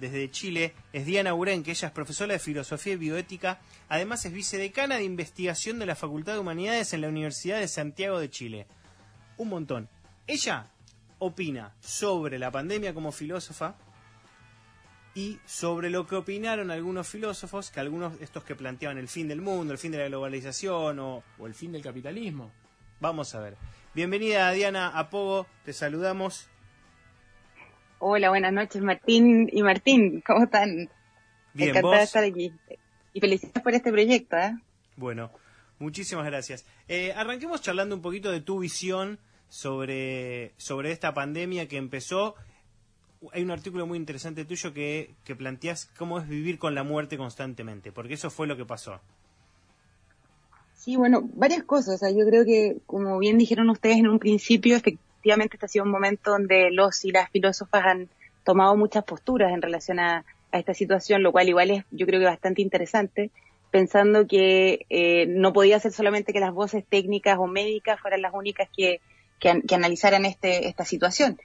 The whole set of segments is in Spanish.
desde Chile es Diana Uren, que ella es profesora de Filosofía y Bioética, además es vicedecana de investigación de la Facultad de Humanidades en la Universidad de Santiago de Chile. Un montón. Ella opina sobre la pandemia como filósofa y sobre lo que opinaron algunos filósofos, que algunos estos que planteaban el fin del mundo, el fin de la globalización o, o el fin del capitalismo. Vamos a ver. Bienvenida Diana Apogo, te saludamos. Hola, buenas noches Martín y Martín, ¿cómo están? Bien, Encantada de estar aquí. Y felicidades por este proyecto. ¿eh? Bueno, muchísimas gracias. Eh, arranquemos charlando un poquito de tu visión sobre, sobre esta pandemia que empezó. Hay un artículo muy interesante tuyo que, que planteas cómo es vivir con la muerte constantemente, porque eso fue lo que pasó. Sí, bueno, varias cosas. yo creo que, como bien dijeron ustedes en un principio, efectivamente este ha sido un momento donde los y las filósofas han tomado muchas posturas en relación a, esta situación, lo cual igual es, yo creo que bastante interesante, pensando que eh, no podía ser solamente que las voces técnicas o médicas fueran las únicas que, analizaran este, esta situación.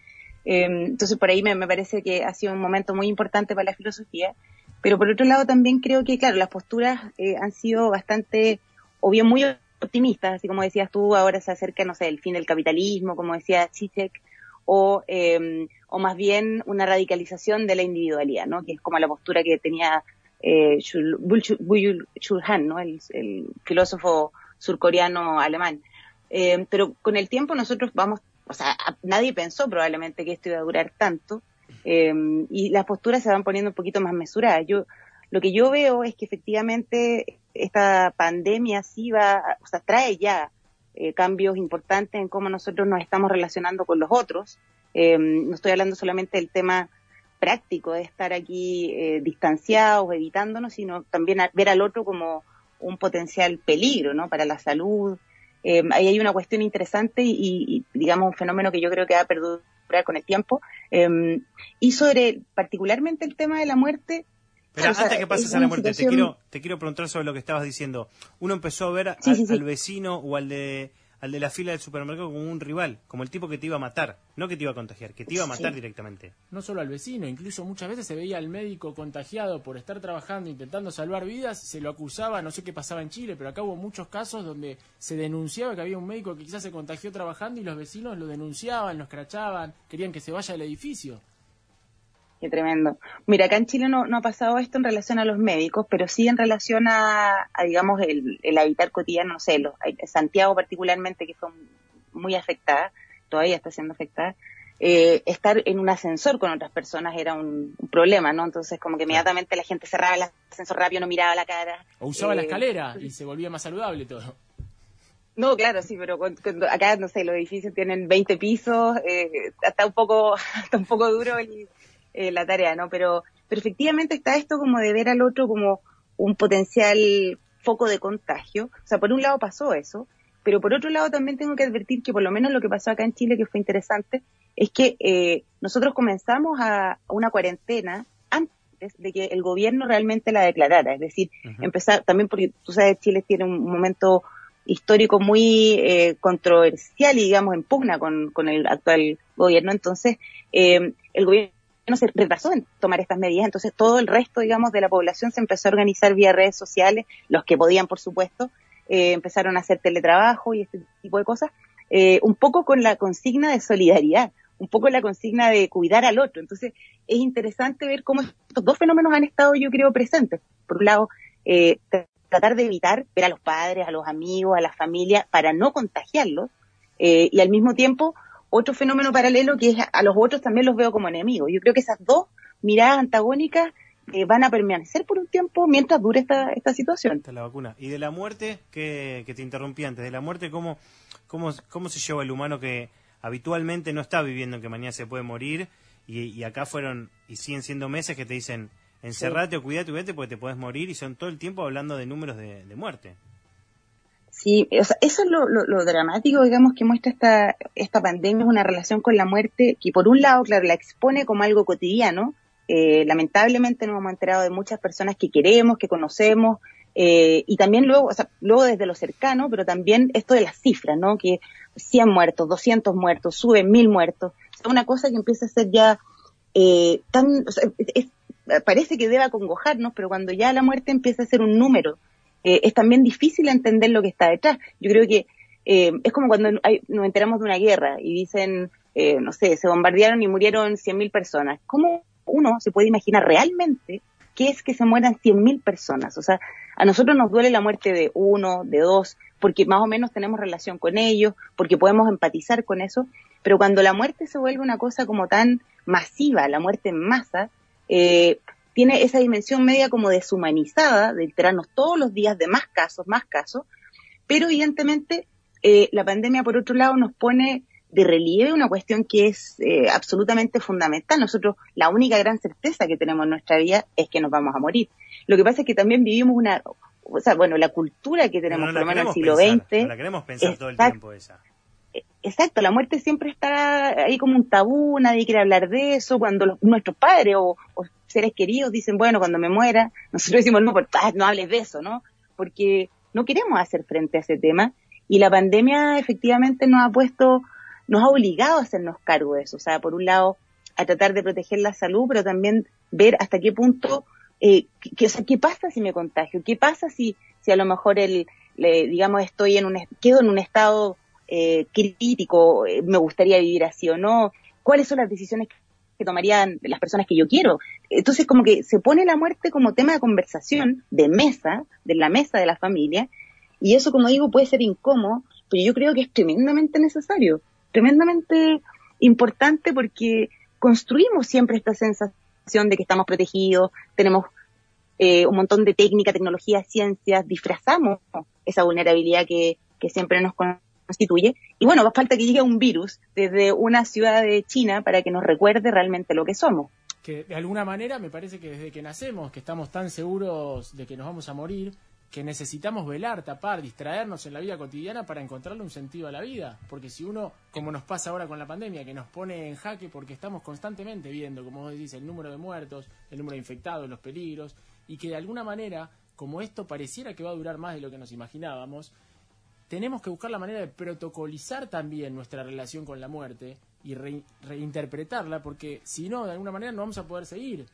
Eh, entonces, por ahí me, me, parece que ha sido un momento muy importante para la filosofía, pero por otro lado también creo que, claro, las posturas eh, han sido bastante, o bien muy optimistas, así como decías tú, ahora se acerca, no sé, el fin del capitalismo, como decía Zizek, o, eh, o más bien una radicalización de la individualidad, ¿no? Que es como la postura que tenía eh, Chulhan, ¿no? El, filósofo surcoreano alemán. Eh, pero con el tiempo nosotros vamos, o sea, nadie pensó probablemente que esto iba a durar tanto, eh, y las posturas se van poniendo un poquito más mesuradas. Yo, lo que yo veo es que efectivamente esta pandemia sí va, o sea, trae ya eh, cambios importantes en cómo nosotros nos estamos relacionando con los otros. Eh, no estoy hablando solamente del tema práctico de estar aquí eh, distanciados, evitándonos, sino también ver al otro como un potencial peligro, ¿no? Para la salud. ahí hay una cuestión interesante y, y, digamos, un fenómeno que yo creo que va a perdurar con el tiempo. y sobre particularmente el tema de la muerte, pero antes que pases a la muerte, te, quiero, te quiero preguntar sobre lo que estabas diciendo. Uno empezó a ver al, vecino o al de, al de la fila del supermercado como un rival, como el tipo que te iba a matar, no que te iba a contagiar, que te iba a matar directamente. No solo al vecino, incluso muchas veces se veía al médico contagiado por estar trabajando, intentando salvar vidas, se lo acusaba, no sé qué pasaba en Chile, pero acá hubo muchos casos donde se denunciaba que había un médico que quizás se contagió trabajando y los vecinos lo denunciaban, lo escrachaban, querían que se vaya del edificio. Qué tremendo. Mira, acá en Chile no, no, ha pasado esto en relación a los médicos, pero sí en relación a, digamos, el, el, habitar cotidiano, no sé, los, Santiago particularmente, que fue muy afectada, todavía está siendo afectada, eh, estar en un ascensor con otras personas era un, problema, ¿no? Entonces, como que inmediatamente la gente cerraba el ascensor rápido, no miraba la cara. O usaba la eh, escalera y se volvía más saludable todo. No, claro, sí, pero acá, no sé, los edificios tienen 20 pisos, eh, está un poco, está un poco duro y eh, la tarea, ¿no? Pero, pero efectivamente está esto como de ver al otro como un potencial foco de contagio. O sea, por un lado pasó eso, pero por otro lado también tengo que advertir que por lo menos lo que pasó acá en Chile, que fue interesante, es que eh, nosotros comenzamos a, una cuarentena antes de que el gobierno realmente la declarara. Es decir, empezar también porque tú sabes, Chile tiene un momento histórico muy eh, controversial y digamos en pugna con, con el actual gobierno. Entonces, eh, el gobierno no se retrasó en tomar estas medidas, entonces todo el resto, digamos, de la población se empezó a organizar vía redes sociales, los que podían, por supuesto, eh, empezaron a hacer teletrabajo y este tipo de cosas, eh, un poco con la consigna de solidaridad, un poco la consigna de cuidar al otro. Entonces, es interesante ver cómo estos dos fenómenos han estado, yo creo, presentes. Por un lado, eh, tratar de evitar ver a los padres, a los amigos, a la familia, para no contagiarlos, y al mismo tiempo otro fenómeno paralelo que es a los otros también los veo como enemigos. Yo creo que esas dos miradas antagónicas eh, van a permanecer por un tiempo mientras dure esta, esta situación. la vacuna. Y de la muerte, que, te interrumpí antes, de la muerte, ¿cómo, cómo, ¿cómo se lleva el humano que habitualmente no está viviendo que mañana se puede morir? Y, acá fueron, y siguen siendo meses que te dicen, encerrate o cuídate, cuídate porque te puedes morir y son todo el tiempo hablando de números de muerte. Sí, o sea, eso es lo, lo, dramático, digamos, que muestra esta, esta pandemia, es una relación con la muerte que por un lado, claro, la expone como algo cotidiano. Eh, lamentablemente nos hemos enterado de muchas personas que queremos, que conocemos, eh, y también luego, o sea, luego desde lo cercano, pero también esto de las cifras, ¿no? Que 100 muertos, 200 muertos, suben 1000 muertos. Es una cosa que empieza a ser ya eh, tan, o sea, es, parece que debe acongojarnos, pero cuando ya la muerte empieza a ser un número, eh, es también difícil entender lo que está detrás. Yo creo que eh, es como cuando nos enteramos de una guerra y dicen, eh, no sé, se bombardearon y murieron 100.000 personas. ¿Cómo uno se puede imaginar realmente qué es que se mueran 100.000 personas? O sea, a nosotros nos duele la muerte de uno, de dos, porque más o menos tenemos relación con ellos, porque podemos empatizar con eso, pero cuando la muerte se vuelve una cosa como tan masiva, la muerte en masa, eh, tiene esa dimensión media como deshumanizada, de enterarnos todos los días de más casos, más casos, pero evidentemente eh, la pandemia, por otro lado, nos pone de relieve una cuestión que es eh, absolutamente fundamental. Nosotros, la única gran certeza que tenemos en nuestra vida es que nos vamos a morir. Lo que pasa es que también vivimos una, o sea, bueno, la cultura que tenemos por lo menos en el siglo XX. la queremos pensar todo el tiempo esa. Exacto, la muerte siempre está ahí como un tabú, nadie quiere hablar de eso. Cuando nuestros padres o, seres queridos dicen, bueno, cuando me muera, nosotros decimos, no, ah, no hables de eso, ¿no? Porque no queremos hacer frente a ese tema. Y la pandemia efectivamente nos ha puesto, nos ha obligado a hacernos cargo de eso. O sea, por un lado, a tratar de proteger la salud, pero también ver hasta qué punto, eh, que, o sea, qué pasa si me contagio, qué pasa si, si a lo mejor el, digamos, estoy en un, quedo en un estado eh, crítico, eh, me gustaría vivir así o no, cuáles son las decisiones que tomarían las personas que yo quiero. Entonces, como que se pone la muerte como tema de conversación, de mesa, de la mesa de la familia, y eso, como digo, puede ser incómodo, pero yo creo que es tremendamente necesario, tremendamente importante porque construimos siempre esta sensación de que estamos protegidos, tenemos eh, un montón de técnica, tecnología, ciencias, disfrazamos esa vulnerabilidad que, que siempre nos constituye. Y bueno, va falta que llegue un virus desde una ciudad de China para que nos recuerde realmente lo que somos. Que de alguna manera me parece que desde que nacemos, que estamos tan seguros de que nos vamos a morir, que necesitamos velar, tapar, distraernos en la vida cotidiana para encontrarle un sentido a la vida. Porque si uno, como nos pasa ahora con la pandemia, que nos pone en jaque porque estamos constantemente viendo, como vos decís, el número de muertos, el número de infectados, los peligros, y que de alguna manera, como esto pareciera que va a durar más de lo que nos imaginábamos, tenemos que buscar la manera de protocolizar también nuestra relación con la muerte y reinterpretarla, porque si no, de alguna manera no vamos a poder seguir.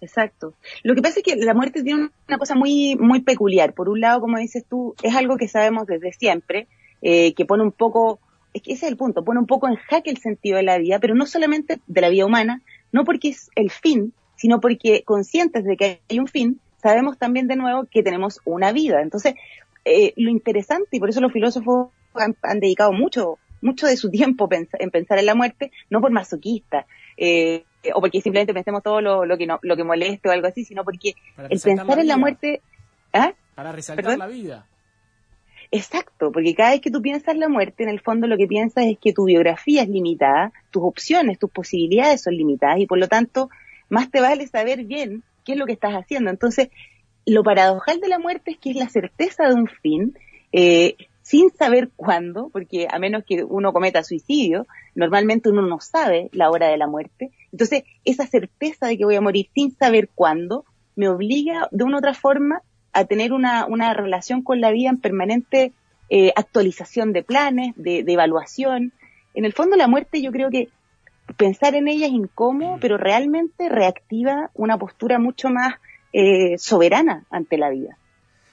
Exacto. Lo que pasa es que la muerte tiene una cosa muy, muy peculiar. Por un lado, como dices tú, es algo que sabemos desde siempre, eh, que pone un poco, es que ese es el punto, pone un poco en jaque el sentido de la vida, pero no solamente de la vida humana, no porque es el fin, sino porque conscientes de que hay un fin, sabemos también de nuevo que tenemos una vida. Entonces, eh, lo interesante, y por eso los filósofos han, han dedicado mucho, mucho de su tiempo en pensar en la muerte, no por masoquista, eh, o porque simplemente pensemos todo lo, lo que no, lo que moleste o algo así, sino porque el pensar en la muerte... ¿ah? Para resaltar la vida. Exacto, porque cada vez que tú piensas en la muerte, en el fondo lo que piensas es que tu biografía es limitada, tus opciones, tus posibilidades son limitadas y por lo tanto más te vale saber bien qué es lo que estás haciendo. Entonces, lo paradojal de la muerte es que es la certeza de un fin, eh, sin saber cuándo, porque a menos que uno cometa suicidio, normalmente uno no sabe la hora de la muerte. Entonces, esa certeza de que voy a morir sin saber cuándo me obliga de una u otra forma a tener una, una relación con la vida en permanente eh, actualización de planes, de, evaluación. En el fondo, la muerte yo creo que pensar en ella es incómodo, pero realmente reactiva una postura mucho más eh, soberana ante la vida.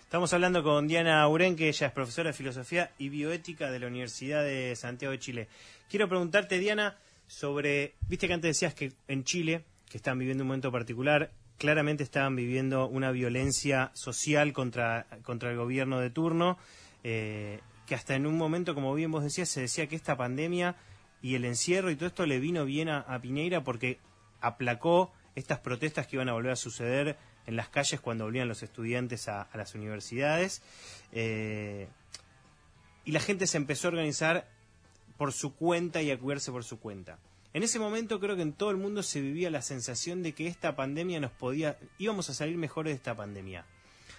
Estamos hablando con Diana Urenque, ella es profesora de filosofía y bioética de la Universidad de Santiago de Chile. Quiero preguntarte, Diana, sobre, viste que antes decías que en Chile, que están viviendo un momento particular, claramente estaban viviendo una violencia social contra, contra el gobierno de turno, eh, que hasta en un momento, como bien vos decías, se decía que esta pandemia y el encierro y todo esto le vino bien a, a Piñeira porque aplacó estas protestas que iban a volver a suceder en las calles cuando volvían los estudiantes a, las universidades. Eh, y la gente se empezó a organizar por su cuenta y a cuidarse por su cuenta. En ese momento creo que en todo el mundo se vivía la sensación de que esta pandemia nos podía, íbamos a salir mejores de esta pandemia.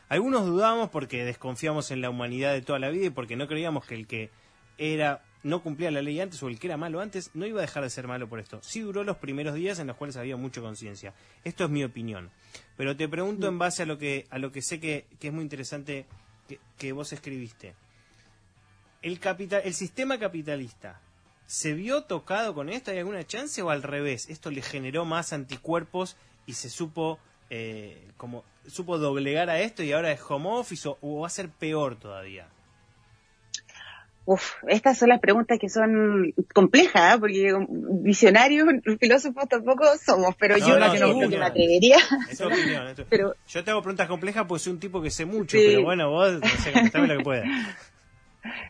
Algunos dudamos porque desconfiamos en la humanidad de toda la vida y porque no creíamos que el que era no cumplía la ley antes o el que era malo antes no iba a dejar de ser malo por esto. Sí duró los primeros días en los cuales había mucha conciencia. Esto es mi opinión. Pero te pregunto en base a lo que, a lo que sé que, es muy interesante que, vos escribiste. El, capital, el sistema capitalista, ¿se vio tocado con esto? ¿Hay alguna chance o al revés? ¿Esto le generó más anticuerpos y se supo eh, como supo doblegar a esto y ahora es home office o, va a ser peor todavía? Uf, estas son las preguntas que son complejas, ¿eh? porque visionarios, filósofos tampoco somos, pero yo no, que me atrevería. Es tu opinión. pero, yo te hago preguntas complejas porque soy un tipo que sé mucho, pero bueno, vos no lo que puedas.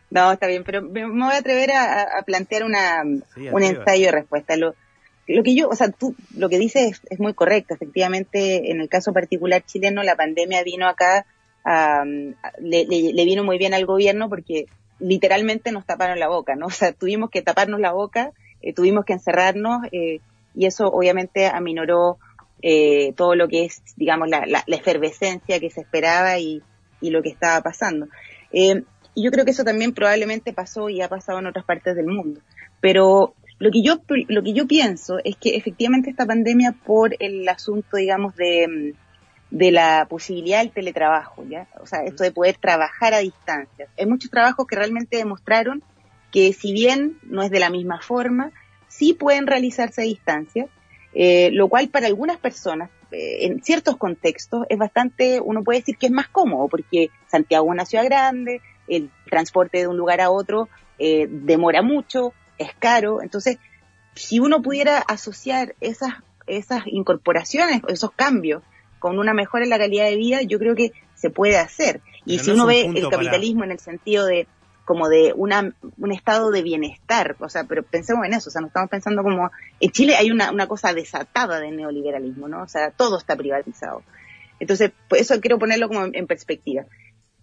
No, está bien, pero me, voy a atrever a, plantear una, un ensayo de respuesta. Lo, lo que yo, o sea, tú lo que dices es, muy correcto. Efectivamente, en el caso particular chileno, la pandemia vino acá, le, le, vino muy bien al gobierno porque literalmente nos taparon la boca, ¿no? O sea, tuvimos que taparnos la boca, eh, tuvimos que encerrarnos eh, y eso obviamente aminoró eh, todo lo que es, digamos, la, la, efervescencia que se esperaba y, y lo que estaba pasando. y yo creo que eso también probablemente pasó y ha pasado en otras partes del mundo. Pero lo que yo, lo que yo pienso es que efectivamente esta pandemia por el asunto, digamos, de, de la posibilidad del teletrabajo, ¿ya? O sea, esto de poder trabajar a distancia. Hay muchos trabajos que realmente demostraron que si bien no es de la misma forma, sí pueden realizarse a distancia, eh, lo cual para algunas personas, eh, en ciertos contextos, es bastante, uno puede decir que es más cómodo, porque Santiago es una ciudad grande, el transporte de un lugar a otro eh, demora mucho, es caro. Entonces, si uno pudiera asociar esas, esas incorporaciones, esos cambios, con una mejora en la calidad de vida, yo creo que se puede hacer. Y si uno ve el capitalismo en el sentido de como de una, un estado de bienestar, o sea, pero pensemos en eso, o sea, no estamos pensando como, en Chile hay una, una cosa desatada de neoliberalismo, ¿no? O sea, todo está privatizado. Entonces, pues eso quiero ponerlo como en, perspectiva.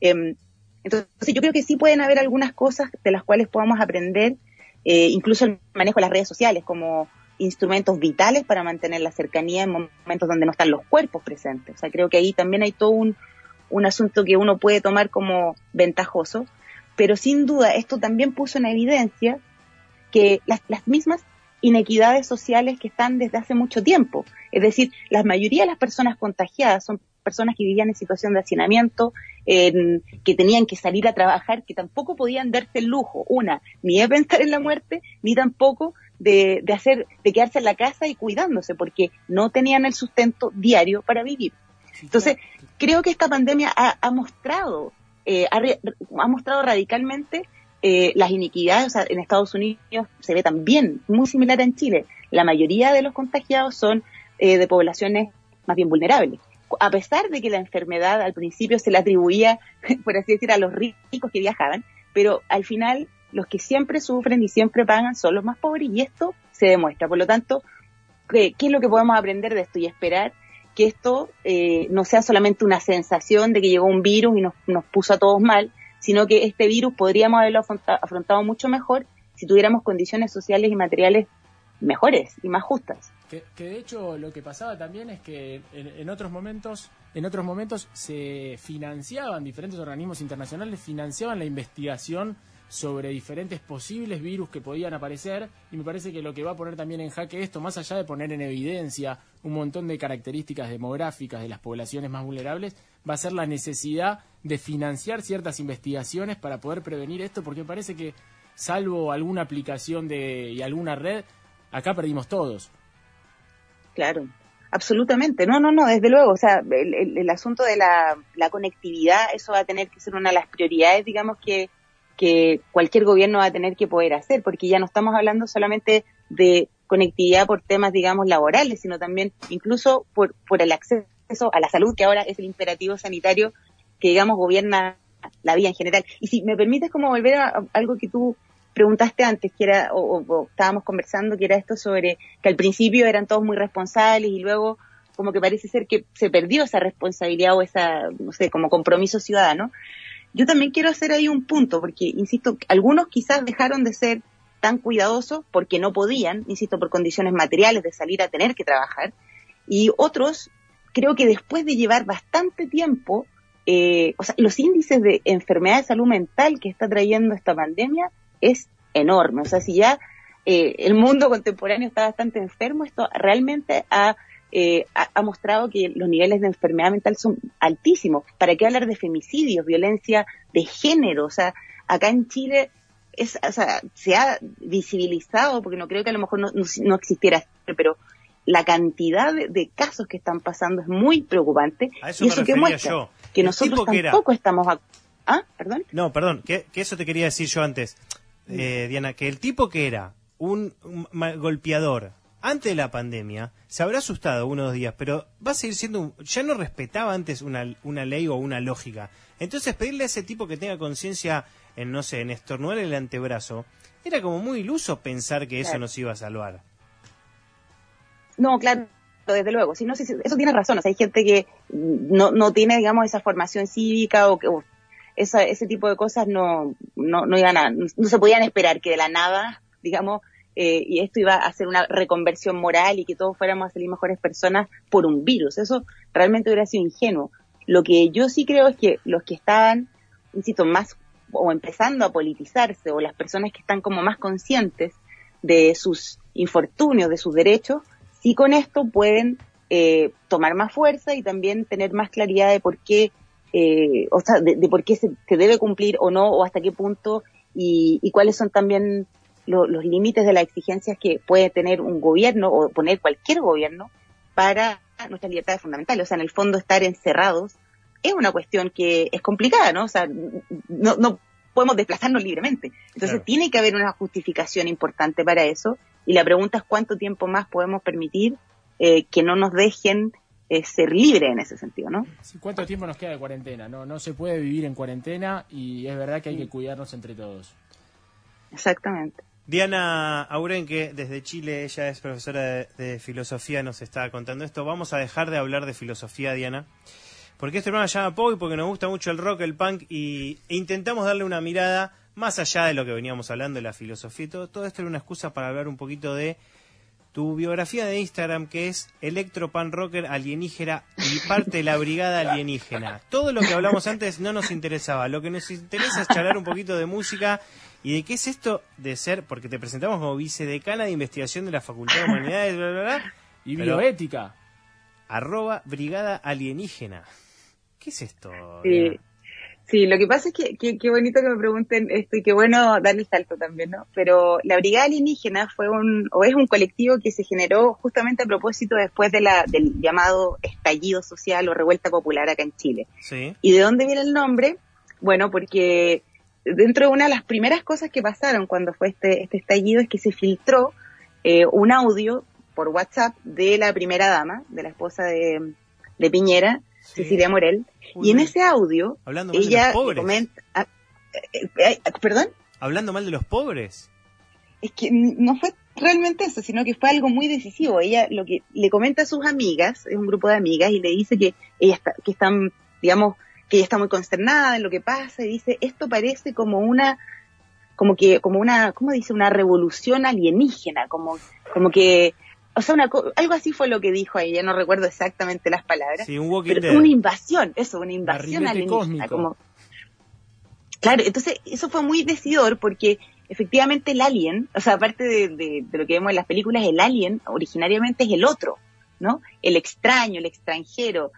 Em, entonces, yo creo que sí pueden haber algunas cosas de las cuales podamos aprender eh, incluso el manejo de las redes sociales como instrumentos vitales para mantener la cercanía en momentos donde no están los cuerpos presentes. O sea, creo que ahí también hay todo un, un asunto que uno puede tomar como ventajoso, pero sin duda esto también puso en evidencia que las, las mismas inequidades sociales que están desde hace mucho tiempo. Es decir, la mayoría de las personas contagiadas son personas que vivían en situación de hacinamiento, que tenían que salir a trabajar, que tampoco podían darse el lujo, una, ni de pensar en la muerte, ni tampoco de, hacer, de quedarse en la casa y cuidándose, porque no tenían el sustento diario para vivir. Entonces, creo que esta pandemia ha, mostrado, eh, ha, mostrado radicalmente eh, las iniquidades, o sea, en Estados Unidos se ve también muy similar en Chile. La mayoría de los contagiados son eh, de poblaciones más bien vulnerables a pesar de que la enfermedad al principio se la atribuía, por así decir, a los ricos que viajaban, pero al final los que siempre sufren y siempre pagan son los más pobres y esto se demuestra. Por lo tanto, ¿qué, es lo que podemos aprender de esto y esperar que esto eh, no sea solamente una sensación de que llegó un virus y nos, nos puso a todos mal, sino que este virus podríamos haberlo afrontado mucho mejor si tuviéramos condiciones sociales y materiales mejores y más justas. Que, de hecho lo que pasaba también es que en, otros momentos, en otros momentos se financiaban diferentes organismos internacionales financiaban la investigación sobre diferentes posibles virus que podían aparecer y me parece que lo que va a poner también en jaque esto, más allá de poner en evidencia un montón de características demográficas de las poblaciones más vulnerables, va a ser la necesidad de financiar ciertas investigaciones para poder prevenir esto, porque parece que salvo alguna aplicación de, y alguna red, acá perdimos todos. Claro, absolutamente. No, no, no, desde luego. O sea, el, asunto de la, conectividad, eso va a tener que ser una de las prioridades, digamos, que, que cualquier gobierno va a tener que poder hacer, porque ya no estamos hablando solamente de conectividad por temas, digamos, laborales, sino también incluso por, por el acceso a la salud, que ahora es el imperativo sanitario que, digamos, gobierna la vida en general. Y si me permites como volver a algo que tú preguntaste antes, que era, o, estábamos conversando, que era esto sobre que al principio eran todos muy responsables y luego como que parece ser que se perdió esa responsabilidad o esa, no sé, como compromiso ciudadano. Yo también quiero hacer ahí un punto, porque, insisto, algunos quizás dejaron de ser tan cuidadosos porque no podían, insisto, por condiciones materiales de salir a tener que trabajar, y otros creo que después de llevar bastante tiempo, eh, o sea, los índices de enfermedad de salud mental que está trayendo esta pandemia es enorme. O sea, si ya eh, el mundo contemporáneo está bastante enfermo, esto realmente eh, ha, ha, mostrado que los niveles de enfermedad mental son altísimos. ¿Para qué hablar de femicidios, violencia de género? O sea, acá en Chile es, o sea, se ha visibilizado, porque no creo que a lo mejor no, no, existiera, pero la cantidad de, casos que están pasando es muy preocupante. y eso que muestra que nosotros tampoco estamos... Ah, perdón. No, perdón, que, eso te quería decir yo antes, eh, Diana, que el tipo que era un, golpeador antes de la pandemia se habrá asustado unos días, pero va a seguir siendo, ya no respetaba antes una, una ley o una lógica. Entonces pedirle a ese tipo que tenga conciencia en, no sé, en estornudar el antebrazo, era como muy iluso pensar que eso nos iba a salvar. No, claro, desde luego. Si no, eso tiene razón. O sea, hay gente que no, no tiene, digamos, esa formación cívica o que ese tipo de cosas no, no, no iban a, no se podían esperar que de la nada, digamos, eh, y esto iba a hacer una reconversión moral y que todos fuéramos a salir mejores personas por un virus. Eso realmente hubiera sido ingenuo. Lo que yo sí creo es que los que estaban, insisto, más o empezando a politizarse o las personas que están como más conscientes de sus infortunios, de sus derechos, sí con esto pueden eh, tomar más fuerza y también tener más claridad de por qué, eh, o sea, de, por qué se, debe cumplir o no, o hasta qué punto, y, cuáles son también los límites de las exigencias que puede tener un gobierno o poner cualquier gobierno para nuestras libertades fundamentales. O sea, en el fondo estar encerrados es una cuestión que es complicada, ¿no? O sea, no, no podemos desplazarnos libremente. Entonces tiene que haber una justificación importante para eso y la pregunta es cuánto tiempo más podemos permitir eh, que no nos dejen eh, ser libres en ese sentido, ¿no? ¿Cuánto tiempo nos queda de cuarentena? No, no se puede vivir en cuarentena y es verdad que hay que cuidarnos entre todos. Exactamente. Diana Aurenque, desde Chile, ella es profesora de, filosofía, nos está contando esto. Vamos a dejar de hablar de filosofía, Diana, porque este programa se llama Pog y porque nos gusta mucho el rock, el punk y e intentamos darle una mirada más allá de lo que veníamos hablando de la filosofía y todo, todo esto era una excusa para hablar un poquito de tu biografía de Instagram que es Electro Pan Rocker Alienígena y parte de la brigada alienígena. Todo lo que hablamos antes no nos interesaba, lo que nos interesa es charlar un poquito de música y de qué es esto de ser, porque te presentamos como vicedecana de investigación de la Facultad de Humanidades, bla, bla, bla, y bioética. Arroba brigada alienígena. ¿Qué es esto? Sí, lo que pasa es que qué bonito que me pregunten esto y qué bueno darle el salto también, ¿no? Pero la Brigada Alienígena fue un, o es un colectivo que se generó justamente a propósito después de la, del llamado estallido social o revuelta popular acá en Chile. Sí. ¿Y de dónde viene el nombre? Bueno, porque dentro de una de las primeras cosas que pasaron cuando fue este, este estallido es que se filtró eh, un audio por WhatsApp de la primera dama, de la esposa de, de Piñera, Cecilia Morel, y en ese audio ella comenta... Ah, eh, eh, ¿Perdón? Hablando mal de los pobres. Es que no fue realmente eso, sino que fue algo muy decisivo. Ella lo que le comenta a sus amigas, es un grupo de amigas, y le dice que ella está, que están, digamos, que ella está muy consternada en lo que pasa, y dice, esto parece como una, como que, como una, ¿cómo dice? Una revolución alienígena, como, como que o sea, una, algo así fue lo que dijo ella, no recuerdo exactamente las palabras. Sí, un pero una invasión, eso, una invasión alienígena. Como... Claro, entonces eso fue muy decidor porque efectivamente el alien, o sea, aparte de, lo que vemos en las películas, el alien originariamente es el otro, ¿no? El extraño, el extranjero.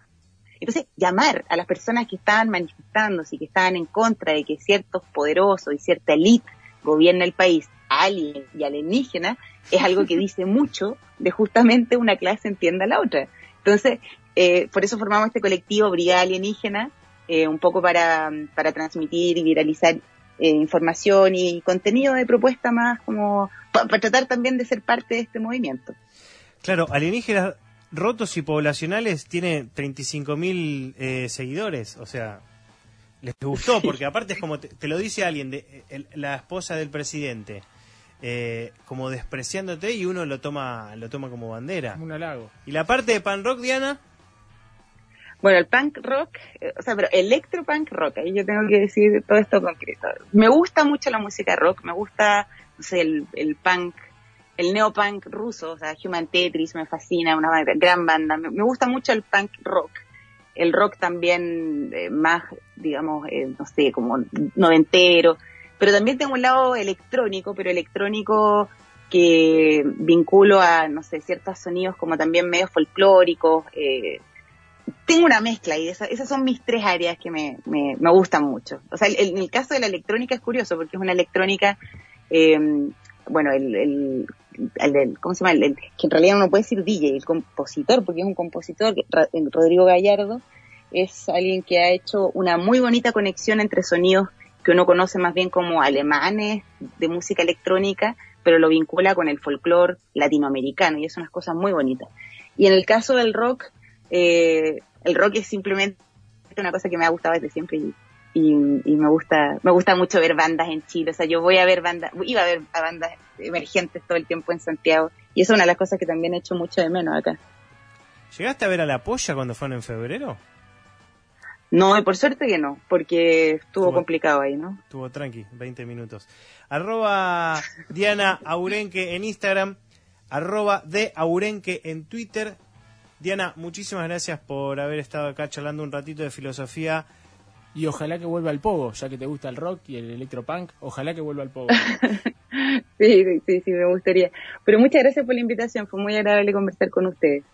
Entonces, llamar a las personas que estaban manifestándose y que estaban en contra de que ciertos poderosos y cierta élite gobierna el país, alien y alienígena, es algo que dice mucho de justamente una clase entienda a la otra. Entonces, eh, por eso formamos este colectivo Brigada Alienígena, eh, un poco para, para transmitir y viralizar eh, información y contenido de propuesta más como para tratar también de ser parte de este movimiento. Claro, alienígenas rotos y poblacionales tiene 35.000 seguidores, o sea, les gustó, porque aparte es como te, lo dice alguien, de, la esposa del presidente, eh, como despreciándote y uno lo toma lo toma como bandera. un halago. ¿Y la parte de pan rock, Diana? Bueno, el punk rock, eh, o sea, pero electro punk rock, ahí yo tengo que decir todo esto concreto. Me gusta mucho la música rock, me gusta, no sé, el, el punk, el neopunk ruso, o sea, Human Tetris me fascina, una gran banda. Me, gusta mucho el punk rock. El rock también eh, más, digamos, no sé, como noventero pero también tengo un lado electrónico, pero electrónico que vinculo a, no sé, ciertos sonidos como también medio folclóricos. Eh, tengo una mezcla y esas, esas son mis tres áreas que me, me, me gustan mucho. O sea, en el caso de la electrónica es curioso porque es una electrónica eh, bueno, el, el, el, ¿cómo se llama? El, que en realidad uno puede decir DJ, el compositor, porque es un compositor, Rodrigo Gallardo, es alguien que ha hecho una muy bonita conexión entre sonidos que uno conoce más bien como alemanes de música electrónica, pero lo vincula con el folclore latinoamericano y es unas cosas muy bonitas. Y en el caso del rock, eh, el rock es simplemente una cosa que me ha gustado desde siempre y, y, me gusta me gusta mucho ver bandas en Chile. O sea, yo voy a ver bandas, iba a ver a bandas emergentes todo el tiempo en Santiago y eso es una de las cosas que también he hecho mucho de menos acá. ¿Llegaste a ver a La Polla cuando fueron en febrero? No, por suerte que no, porque estuvo, complicado ahí, ¿no? Estuvo tranqui, 20 minutos. Arroba Diana Aurenque en Instagram, arroba de Aurenque en Twitter. Diana, muchísimas gracias por haber estado acá charlando un ratito de filosofía. Y ojalá que vuelva al pogo, ya que te gusta el rock y el electropunk, ojalá que vuelva al pogo. sí, sí, sí, me gustaría. Pero muchas gracias por la invitación, fue muy agradable conversar con ustedes.